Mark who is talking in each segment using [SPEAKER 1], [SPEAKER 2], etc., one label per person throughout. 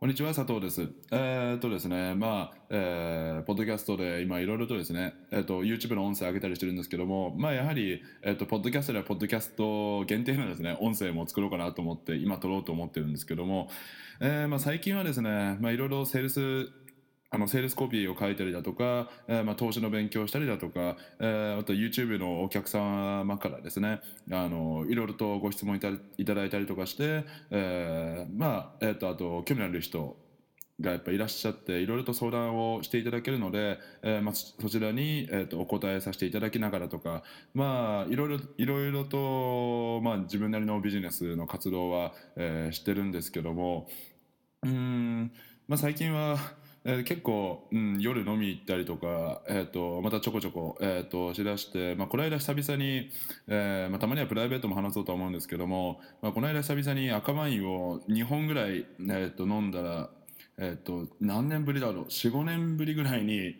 [SPEAKER 1] こんにちは、佐藤です。えー、っとですね、まあ、えー、ポッドキャストで今いろいろとですね、えー、っと、YouTube の音声上げたりしてるんですけども、まあ、やはり、えー、っと、ポッドキャストではポッドキャスト限定のですね、音声も作ろうかなと思って、今撮ろうと思ってるんですけども、えー、まあ、最近はですね、まあ、いろいろセールスあのセールスコピーを書いたりだとか、えー、まあ投資の勉強をしたりだとか、えー、あと YouTube のお客様からですねあのいろいろとご質問いたいただいたりとかして、えー、まあ、えーと、あと興味のある人がやっぱいらっしゃっていろいろと相談をしていただけるので、えーまあ、そちらに、えーと、お答えさせていただきながらとか、まあ、いろいろいろいろと、まあ、自分なりのビジネスの活動は、えー、してるんですけどもうん、まあ、最近はえー、結構、うん、夜飲み行ったりとか、えーと、またちょこちょこ、えーと、しだして、まあ、この間久々に、えーまあ、たまにはプライベートも話そうと思うんですけども、まあ、この間久々に赤ワインを2本ぐらい、えーと、飲んだら、えー、と何年ぶりだろう？45年ぶりぐらいに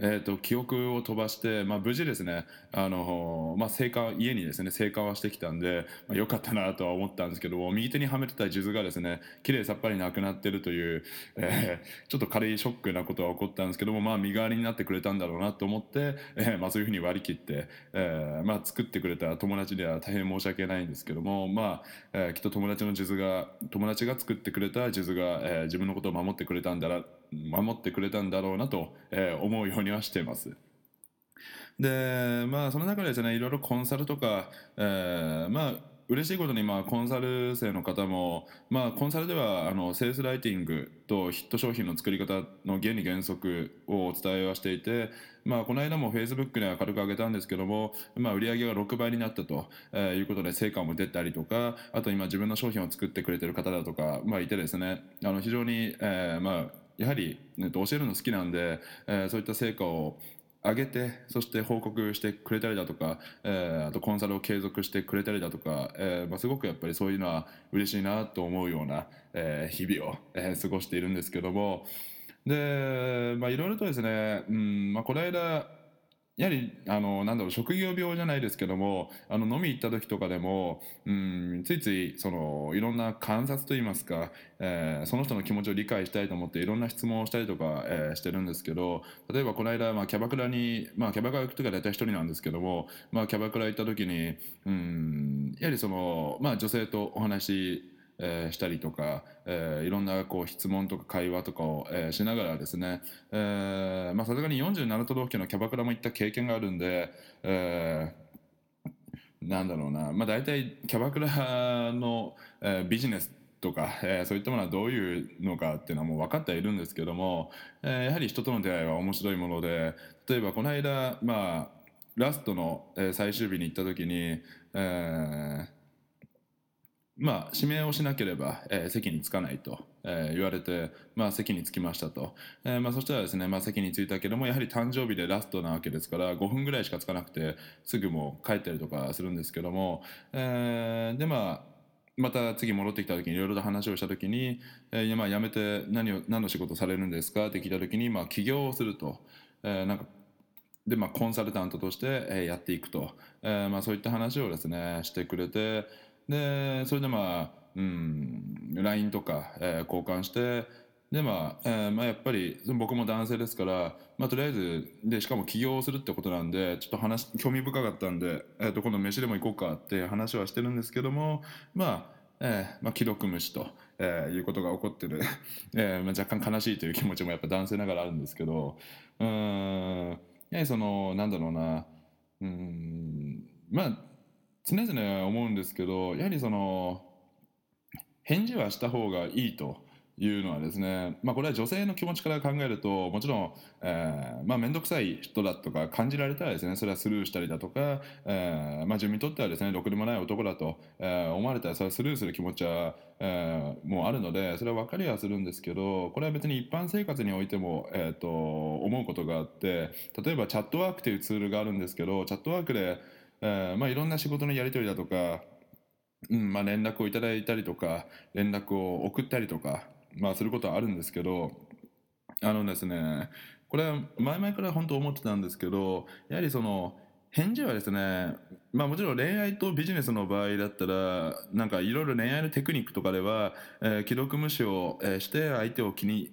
[SPEAKER 1] えーと、記憶を飛ばして、まあ、無事ですねあの、まあ、生還家にですね生還はしてきたんで、まあ、よかったなとは思ったんですけど右手にはめてた数珠がですね綺麗さっぱりなくなってるという、えー、ちょっと軽いショックなことは起こったんですけども、まあ、身代わりになってくれたんだろうなと思って、えーまあ、そういうふうに割り切って、えーまあ、作ってくれた友達では大変申し訳ないんですけども、まあえー、きっと友達の数珠が友達が作ってくれた数珠が、えー、自分のことを守ってくれたんだな守ってくれたんだろうなと、えー、思うようにはしてます。でまあその中でですねいろいろコンサルとか、えー、まあ嬉しいことにまあコンサル生の方も、まあ、コンサルではあのセールスライティングとヒット商品の作り方の原理原則をお伝えはしていて、まあ、この間もフェイスブックでは軽く上げたんですけども、まあ、売上が6倍になったと、えいうことで成果も出たりとかあと今自分の商品を作ってくれてる方だとか、まあ、いてですねあの非常に、えー、まあやはり、ね、教えるの好きなんで、えー、そういった成果を上げてそして報告してくれたりだとか、えー、あとコンサルを継続してくれたりだとか、えーまあ、すごくやっぱりそういうのは嬉しいなと思うような、えー、日々を、えー、過ごしているんですけども。で、まあ、いろいろとですね、うんまあ、この間やはりあのなんだろう職業病じゃないですけどもあの飲み行った時とかでもうんついついそのいろんな観察といいますか、えー、その人の気持ちを理解したいと思っていろんな質問をしたりとか、えー、してるんですけど例えばこの間、まあ、キャバクラに、まあ、キャバクラ行く時は大体一人なんですけども、まあ、キャバクラ行った時にうんやはりその、まあ、女性とお話えー、したりとか、えー、いろんなこう質問とか会話とかを、えー、しながらですねさすがに47都道府県のキャバクラも行った経験があるんで、えー、なんだろうな、まあ、大体キャバクラの、えー、ビジネスとか、えー、そういったものはどういうのかっていうのはもう分かってはいるんですけども、えー、やはり人との出会いは面白いもので例えばこの間、まあ、ラストの、えー、最終日に行った時に、えーまあ、指名をしなければ、えー、席に着かないと、えー、言われて、まあ、席に着きましたと、えーまあ、そしたらですね、まあ、席に着いたけどもやはり誕生日でラストなわけですから5分ぐらいしか着かなくてすぐもう帰ったりとかするんですけども、えー、でまあまた次戻ってきた時にいろいろと話をした時に、えーまあ、辞めて何を何の仕事されるんですか？って聞いた時に、まあ、起業をすると、えー、なんかでまあ、コンサルタントとして、やっていくと、えーまあ、そういった話をですねしてくれて、でそれでまあ、うん、LINE とか、えー、交換してでまあ、えー、まあやっぱり僕も男性ですから、まあ、とりあえずでしかも起業するってことなんでちょっと話興味深かったんで、えー、と今度飯でも行こうかって話はしてるんですけどもまあえーまあ、既読無視と、えー、いうことが起こってる、えーまあ、若干悲しいという気持ちもやっぱ男性ながらあるんですけどうんやはりそのなんだろうなうんまあ常々思うんですけどやはりその返事はした方がいいというのはですね、まあ、これは女性の気持ちから考えるともちろん、えーまあ、面倒くさい人だとか感じられたらですねそれはスルーしたりだとか、えーまあ、自分にとってはですねろくでもない男だと、えー、思われたらそれはスルーする気持ちは、えー、もうあるのでそれは分かりはするんですけどこれは別に一般生活においても、えー、と思うことがあって例えばチャットワークというツールがあるんですけどチャットワークでえーまあ、いろんな仕事のやり取りだとか、うんまあ、連絡をいただいたりとか連絡を送ったりとか、まあ、することはあるんですけどあのですねこれは前々から本当思ってたんですけどやはりその返事はですね、まあもちろん恋愛とビジネスの場合だったら、なんかいろいろ恋愛のテクニックとかでは、えー既読無視を、して相手を気に、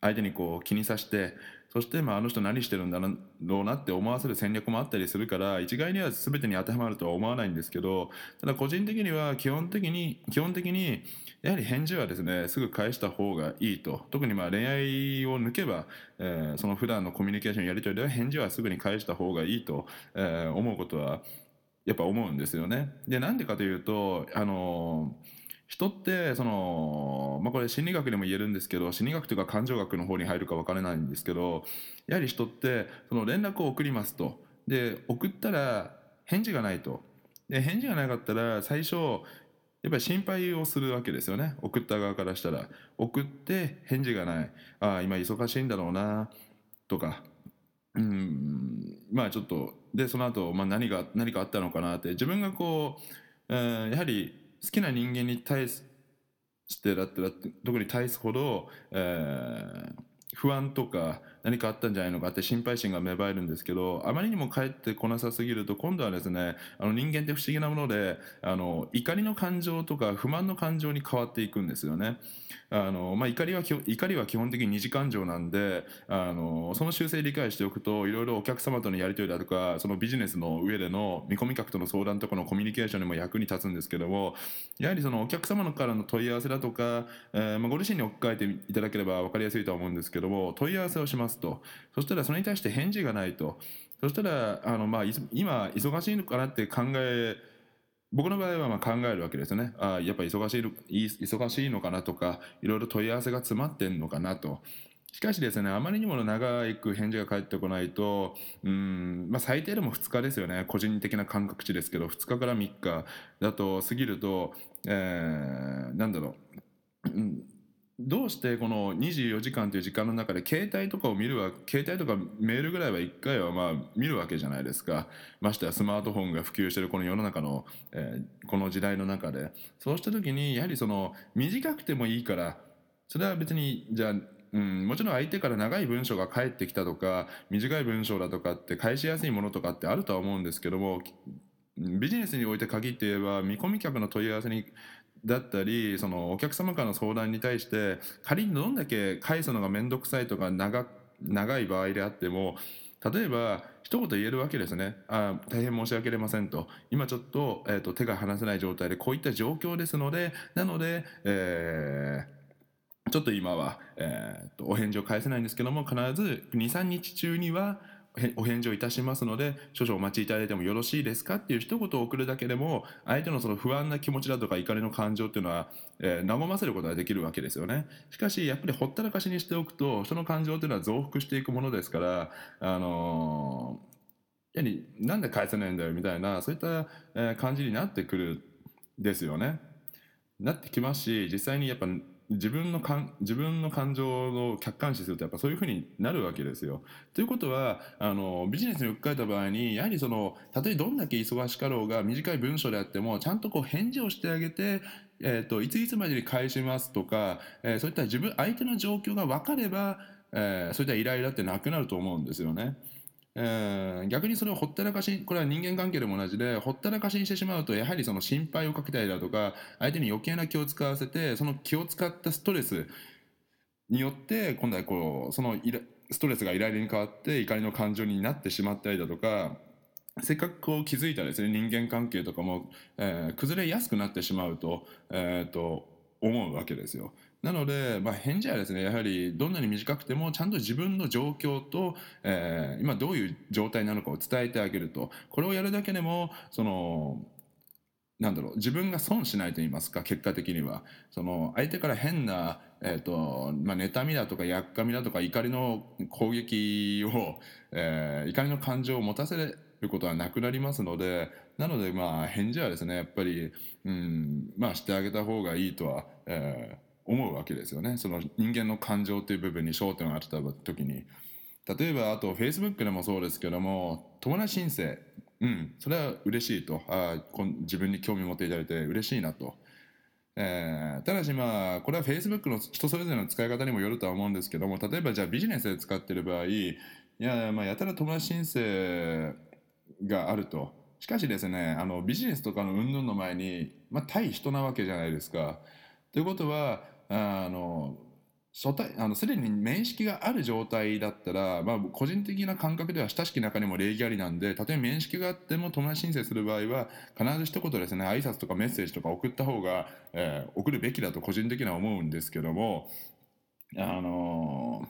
[SPEAKER 1] 相手にこう気にさして、そしてまああの人何してるんだろうなって思わせる戦略もあったりするから、一概には全てに当てはまるとは思わないんですけど、ただ個人的には基本的に、基本的に、やはり返事はですね、すぐ返した方がいいと。特にまあ恋愛を抜けば、えーその普段のコミュニケーションやり取りでは返事はすぐに返した方がいいと、えー思うことはやっぱ思うんですよね。で、なんでかというと、あのー人ってその、まあ、これ心理学でも言えるんですけど心理学というか感情学の方に入るか分からないんですけどやはり人ってその連絡を送りますと。で送ったら返事がないと。で返事がなかったら最初やっぱり心配をするわけですよね。送った側からしたら。送って返事がない。ああ今忙しいんだろうなとか。うんまあちょっとでその後、まあ何が何かあったのかなって。自分がこう、えーやはり好きな人間に対してだってだって特に対すほど、えー不安とか何かあったんじゃないのかって心配心が芽生えるんですけどあまりにも返ってこなさすぎると今度はですねあの人間って不思議なものであの怒りの感情とか不満の感情に変わっていくんですよね。あのまあ、怒りは怒りは基本的に二次感情なんであのその習性理解しておくといろいろお客様とのやり取りだとかそのビジネスの上での見込み客との相談とかのコミュニケーションにも役に立つんですけどもやはりそのお客様からの問い合わせだとか、えーまあ、ご自身に置き換えていただければ分かりやすいとは思うんですけども問い合わせをしますとそしたらそれに対して返事がないとそしたらあの、まあ、今忙しいのかなって考え僕の場合はま考えるわけですね。あやっぱ忙しいのい忙しいのかなとか、いろいろ問い合わせが詰まってんのかなと。しかしですね、あまりにも長く返事が返ってこないと、うん、まあ最低でも2日ですよね。個人的な感覚値ですけど、2日から3日だと過ぎると、えー、なんだろう。どうしてこの24時間という時間の中で携帯とかを見るわ携帯とかメールぐらいは1回はまあ見るわけじゃないですか。ましてやスマートフォンが普及しているこの世の中の、えーこの時代の中で。そうした時にやはりその短くてもいいからそれは別にじゃあうん、もちろん相手から長い文章が返ってきたとか短い文章だとかって返しやすいものとかってあるとは思うんですけどもビジネスにおいて限って言えば見込み客の問い合わせにだったりそのお客様からの相談に対して仮にどんだけ返すのが面倒くさいとか長長い場合であっても例えば一言言えるわけですね。あ大変申し訳ありませんと。今ちょっと,、えー、と手が離せない状態でこういった状況ですのでなので、えーちょっと今は、えーとお返事を返せないんですけども必ず23日中にはお返事をいたしますので少々お待ちいただいてもよろしいですか？っていう一言を送るだけでも相手のその不安な気持ちだとか怒りの感情っていうのは、えー和ませることができるわけですよねしかしやっぱりほったらかしにしておくとその感情っていうのは増幅していくものですからあのーやりなんで返せないんだよみたいなそういった、え感じになってくるですよね。なってきますし実際にやっぱ自分の感自分の感情を客観視するとやっぱそういうふうになるわけですよ。ということはあのビジネスに置き換えた場合にやはりそのたとえどんだけ忙しかろうが短い文章であってもちゃんとこう返事をしてあげて、えー、といついつまでに返しますとか、えーそういった自分相手の状況が分かれば、えーそういったイライラってなくなると思うんですよね。えー逆にそれをほったらかしこれは人間関係でも同じでほったらかしにしてしまうとやはりその心配をかけたりだとか相手に余計な気を使わせてその気を使ったストレスによって今度はこうそのイラストレスがイライラに変わって怒りの感情になってしまったりだとかせっかくこう気づいたらですね人間関係とかも、えー崩れやすくなってしまうと,、えーと思うわけですよ。なので、まあ、返事はですねやはりどんなに短くてもちゃんと自分の状況と、えー今どういう状態なのかを伝えてあげるとこれをやるだけでもそのなんだろう自分が損しないと言いますか結果的にはその相手から変な、えーとまあ、妬みだとかやっかみだとか怒りの攻撃を、えー怒りの感情を持たせることはなくなりますのでなのでまあ返事はですねやっぱり、うん、まあしてあげた方がいいとは、えー思うわけですよねその人間の感情という部分に焦点を当てた時に。例えばあと Facebook でもそうですけども友達申請うんそれは嬉しいとあ自分に興味を持っていただいて嬉しいなと、えーただしまあこれは Facebook の人それぞれの使い方にもよるとは思うんですけども例えばじゃあビジネスで使ってる場合いやまあやたら友達申請があると。しかしですね、あのビジネスとかの云々の前に、まあ、対人なわけじゃないですか。ということは、あの初対あのすでに面識がある状態だったら、まあ、個人的な感覚では親しき中にも礼儀ありなんでたとえ面識があっても友達申請する場合は必ず一言ですね挨拶とかメッセージとか送った方が、えー、送るべきだと個人的には思うんですけどもあの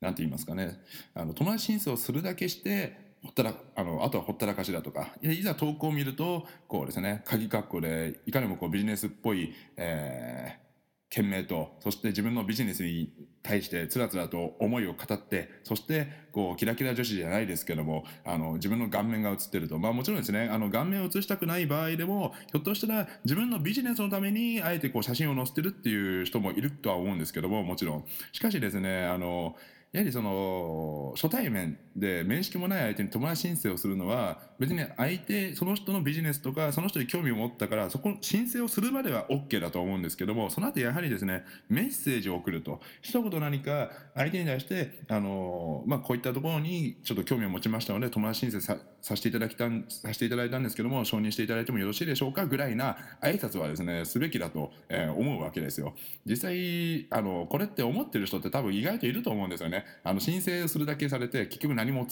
[SPEAKER 1] なんて言いますかねあの友達申請をするだけしてほったらあのあとはほったらかしだとか。いざ投稿を見るとこうですね鍵括弧でいかにもこうビジネスっぽい、えー懸命とそして自分のビジネスに対してつらつらと思いを語ってそしてこうキラキラ女子じゃないですけどもあの自分の顔面が映ってると。まあもちろんですねあの顔面を映したくない場合でもひょっとしたら自分のビジネスのためにあえてこう写真を載せてるっていう人もいるとは思うんですけどももちろん。しかしですねあのやはりその初対面で面識もない相手に友達申請をするのは別に相手その人のビジネスとかその人に興味を持ったからそこ申請をするまでは OK だと思うんですけどもその後やはりですねメッセージを送ると。一言何か相手に対してあの、まあ、こういったところにちょっと興味を持ちましたので友達申請ささせていただきたさせていただいたんですけども承認していただいてもよろしいでしょうかぐらいな挨拶はですねすべきだと、思うわけですよ。実際あのこれって思ってる人って多分意外といると思うんですよね。あの申請するだけされて結局何も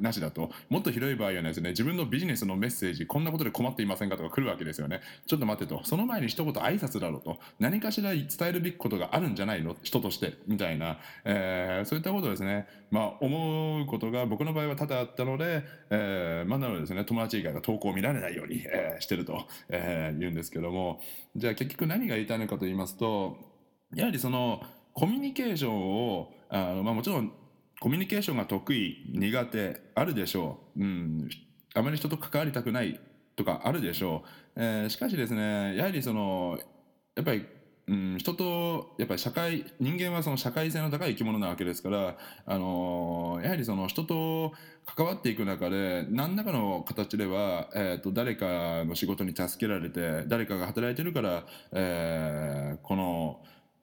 [SPEAKER 1] なしだと。もっと広い場合はですね自分のビジネスのメッセージこんなことで困っていませんかとか来るわけですよね。ちょっと待ってと。その前に一言挨拶だろうと。何かしら伝えるべきことがあるんじゃないの？人としてみたいな、えー、そういったことですね。まあ思うことが僕の場合は多々あったので、えー、まあなのでですね友達以外が投稿を見られないように、えー、してると、え、言うんですけども。じゃあ結局何が言いたいのかと言いますとやはりそのコミュニケーションをあの、まあ、もちろんコミュニケーションが得意苦手あるでしょう、うん、あまり人と関わりたくないとかあるでしょう、えー、しかしですねやはりそのやっぱりうん、人とやっぱり社会人間はその社会性の高い生き物なわけですから、あのー、やはりその人と関わっていく中で何らかの形では、えー、と誰かの仕事に助けられて誰かが働いてるから、えー、この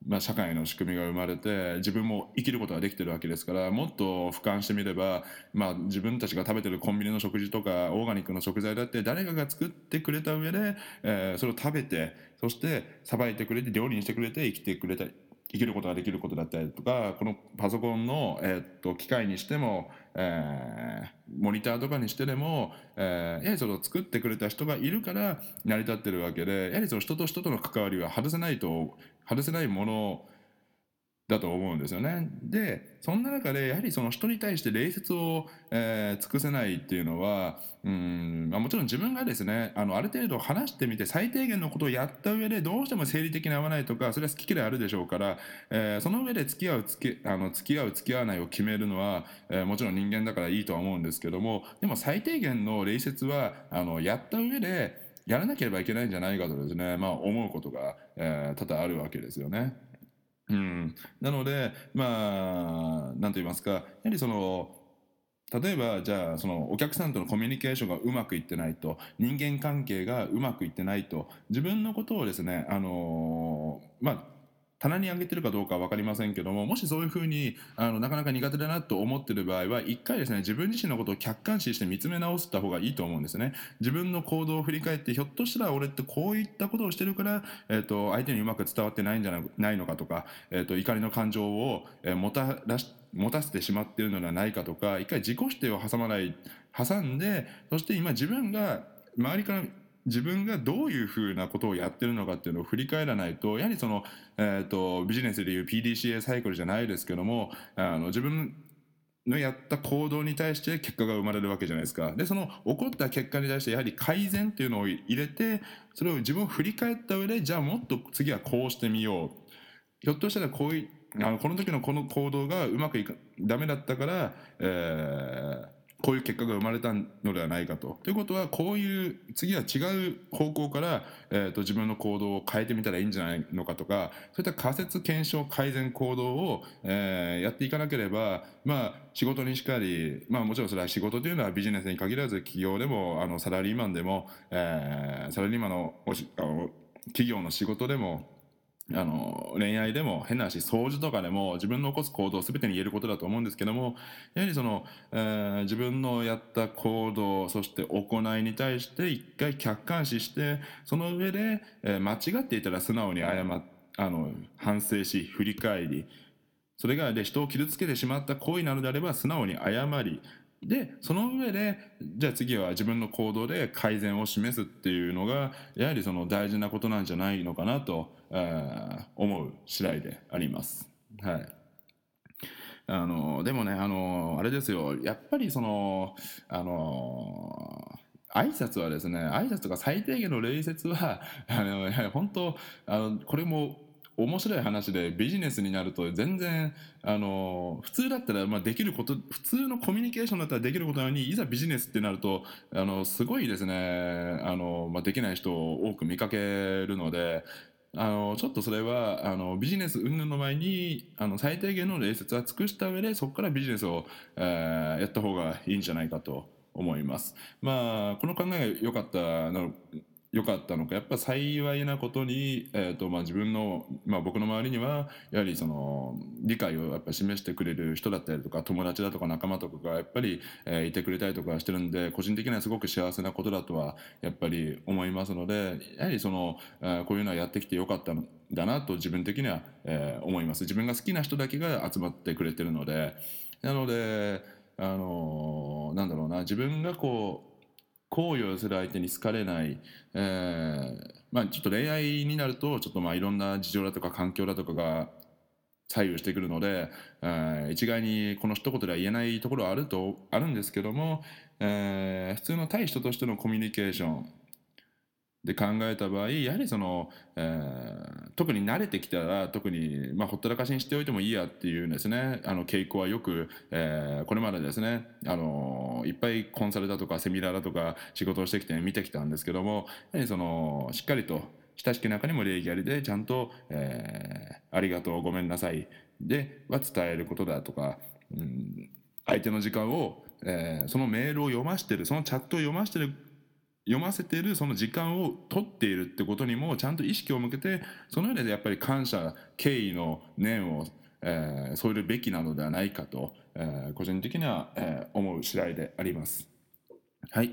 [SPEAKER 1] まあ、社会の仕組みが生まれて自分も生きることができてるわけですからもっと俯瞰してみれば、まあ、自分たちが食べてるコンビニの食事とかオーガニックの食材だって誰かが作ってくれた上で、えー、それを食べてそしてさばいてくれて料理にしてくれて生きてくれたり生きることができることだったりとかこのパソコンの、え、っと機械にしても、えー、モニターとかにしてでも、えー、やはりその作ってくれた人がいるから成り立ってるわけでやはりその人と人との関わりは外せないと外せないものをだと思うんですよね。で、そんな中で、やはりその人に対して礼節を、えー、尽くせないっていうのは、うん、まあ、もちろん自分がですね、あの、ある程度話してみて、最低限のことをやった上で、どうしても生理的に合わないとか、それは好き嫌いあるでしょうから、えー、その上で付き合う、付き、あの、付き合う、付き合わないを決めるのは、えー、もちろん人間だからいいとは思うんですけども、でも最低限の礼節は、あの、やった上で、やらなければいけないんじゃないかとですね、まあ、思うことが、えー、多々あるわけですよね。うん、なので、まあ、なんと言いますか、やはりその、例えばじゃあそのお客さんとのコミュニケーションがうまくいってないと人間関係がうまくいってないと自分のことをですねあのまあ棚に上げてるかどうかは分かりませんけどももしそういうふうにあのなかなか苦手だなと思ってる場合は一回ですね自分自身のことを客観視して見つめ直した方がいいと思うんですね。自分の行動を振り返ってひょっとしたら俺ってこういったことをしてるから、えーと、相手にうまく伝わってないんじゃないのかとか、えーと、怒りの感情を、えー、もたらし持たせてしまっているのではないかとか一回自己否定を挟まない挟んでそして今自分が周りから自分がどういうふうなことをやってるのかっていうのを振り返らないとやはりその、えーと、ビジネスでいう PDCA サイクルじゃないですけどもあの自分のやった行動に対して結果が生まれるわけじゃないですか。で、その起こった結果に対してやはり改善っていうのを入れて、それを自分を振り返った上で、じゃあもっと次はこうしてみよう。ひょっとしたらこういあのこの時のこの行動がうまくいかダメだったから、えーこういう結果が生まれたのではないかと。ということはこういう次は違う方向から、えーと、自分の行動を変えてみたらいいんじゃないのかとかそういった仮説検証改善行動を、えー、やっていかなければ、まあ、仕事にしかり、まあ、もちろんそれは仕事というのはビジネスに限らず企業でもあのサラリーマンでも、えー、サラリーマンのおしあの企業の仕事でもあの恋愛でも変な話掃除とかでも自分の起こす行動を全てに言えることだと思うんですけどもやはりその、えー、自分のやった行動そして行いに対して一回客観視してその上で、えー、間違っていたら素直に謝あの反省し振り返りそれがで人を傷つけてしまった行為なのであれば素直に謝りでその上でじゃあ次は自分の行動で改善を示すっていうのがやはりその大事なことなんじゃないのかなと、えー、思う次第であります。はいあのでもねあのあれですよやっぱりそのあの挨拶はですね挨拶とか最低限の礼節はあの本当あのこれも面白い話でビジネスになると全然あの普通だったらまあできること普通のコミュニケーションだったらできることなのにいざビジネスってなるとあのすごいですねあの、まあ、できない人を多く見かけるのであのちょっとそれはあのビジネス云々の前にあの最低限の礼節は尽くした上でそこからビジネスを、えー、やった方がいいんじゃないかと思います。まあこの考えが良かった良かったのか。やっぱ幸いなことに、えーとまあ、自分の、まあ、僕の周りにはやはりその理解をやっぱ示してくれる人だったりとか友達だとか仲間とかがやっぱり、えー、いてくれたりとかしてるんで個人的にはすごく幸せなことだとはやっぱり思いますのでやはりその、えー、こういうのはやってきてよかったんだなと自分的には、えー、思います。自分が好きな人だけが集まってくれてるので。なのであのー、なんだろうな自分がこう好意を寄せる相手に好かれない、えー、まあちょっと恋愛になるとちょっとまあいろんな事情だとか環境だとかが左右してくるので、えー、一概にこの一言では言えないところはあるとあるんですけども、えー、普通の対人としてのコミュニケーションで考えた場合やはりその、えー、特に慣れてきたら特に、まあ、ほったらかしにしておいてもいいやっていうですね。あの傾向はよく、えー、これまでですねあのいっぱいコンサルだとかセミナーだとか仕事をしてきて見てきたんですけどもやはりそのしっかりと親しき中にも礼儀ありでちゃんと、えー、ありがとうごめんなさいでは伝えることだとか、うん、相手の時間を、えー、そのメールを読ましてるそのチャットを読ましてる読ませてるその時間を取っているってことにもちゃんと意識を向けてその上でやっぱり感謝敬意の念を、えー、添えるべきなのではないかと、えー、個人的には、えー、思う次第であります。はい。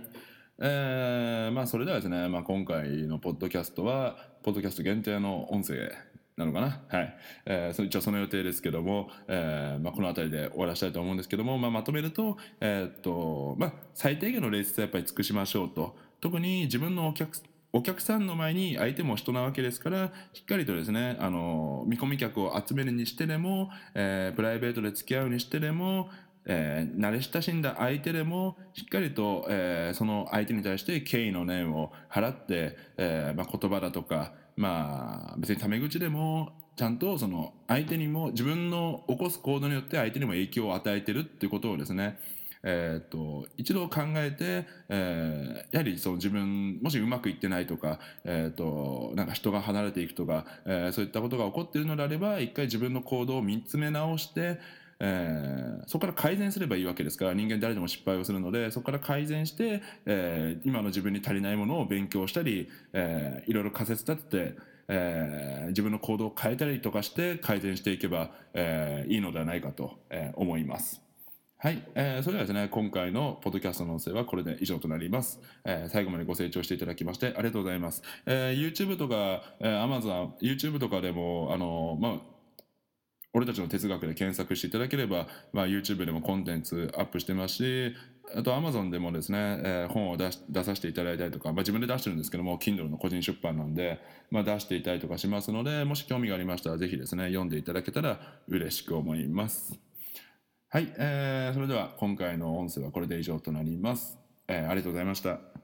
[SPEAKER 1] えー、まあそれではですね、まあ、今回のポッドキャストはポッドキャスト限定の音声なのかな？はい。えー、そ一応その予定ですけども、えー、まあ、この辺りで終わらせたいと思うんですけども、まあ、まとめると、えー、っと、まあ、最低限の礼節はやっぱり尽くしましょうと。特に自分のお客お客さんの前に相手も人なわけですからしっかりとですねあの見込み客を集めるにしてでも、えー、プライベートで付き合うにしてでもえー、慣れ親しんだ相手でもしっかりと、えー、その相手に対して敬意の念を払って、えまあ、言葉だとか、まあ、別にタメ口でもちゃんとその相手にも自分の起こす行動によって相手にも影響を与えてるっていうことをですねえーと、一度考えて、えー、やはりその自分もしうまくいってないとか,、えーと、なんか人が離れていくとか、えー、そういったことが起こっているのであれば一回自分の行動を見つめ直して、えー、そこから改善すればいいわけですから人間誰でも失敗をするのでそこから改善して、えー、今の自分に足りないものを勉強したり、えー、いろいろ仮説立てて、えー、自分の行動を変えたりとかして改善していけば、えー、いいのではないかと、えー、思います。はい、えー、それではですね、今回のポッドキャストの音声はこれで以上となります。えー、最後までご清聴していただきましてありがとうございます。えー、YouTube とか、えー、Amazon、YouTube とかでも、あの、まあ、俺たちの哲学で検索していただければ、まあ、YouTube でもコンテンツアップしてますし、あと Amazon でもですね、えー、本を出出させていただいたりとか、まあ、自分で出してるんですけども Kindle の個人出版なんで、まあ、出していたりとかしますのでもし興味がありましたらぜひですね読んでいただけたら嬉しく思います。はい、えー、それでは今回の音声はこれで以上となります。えー、ありがとうございました。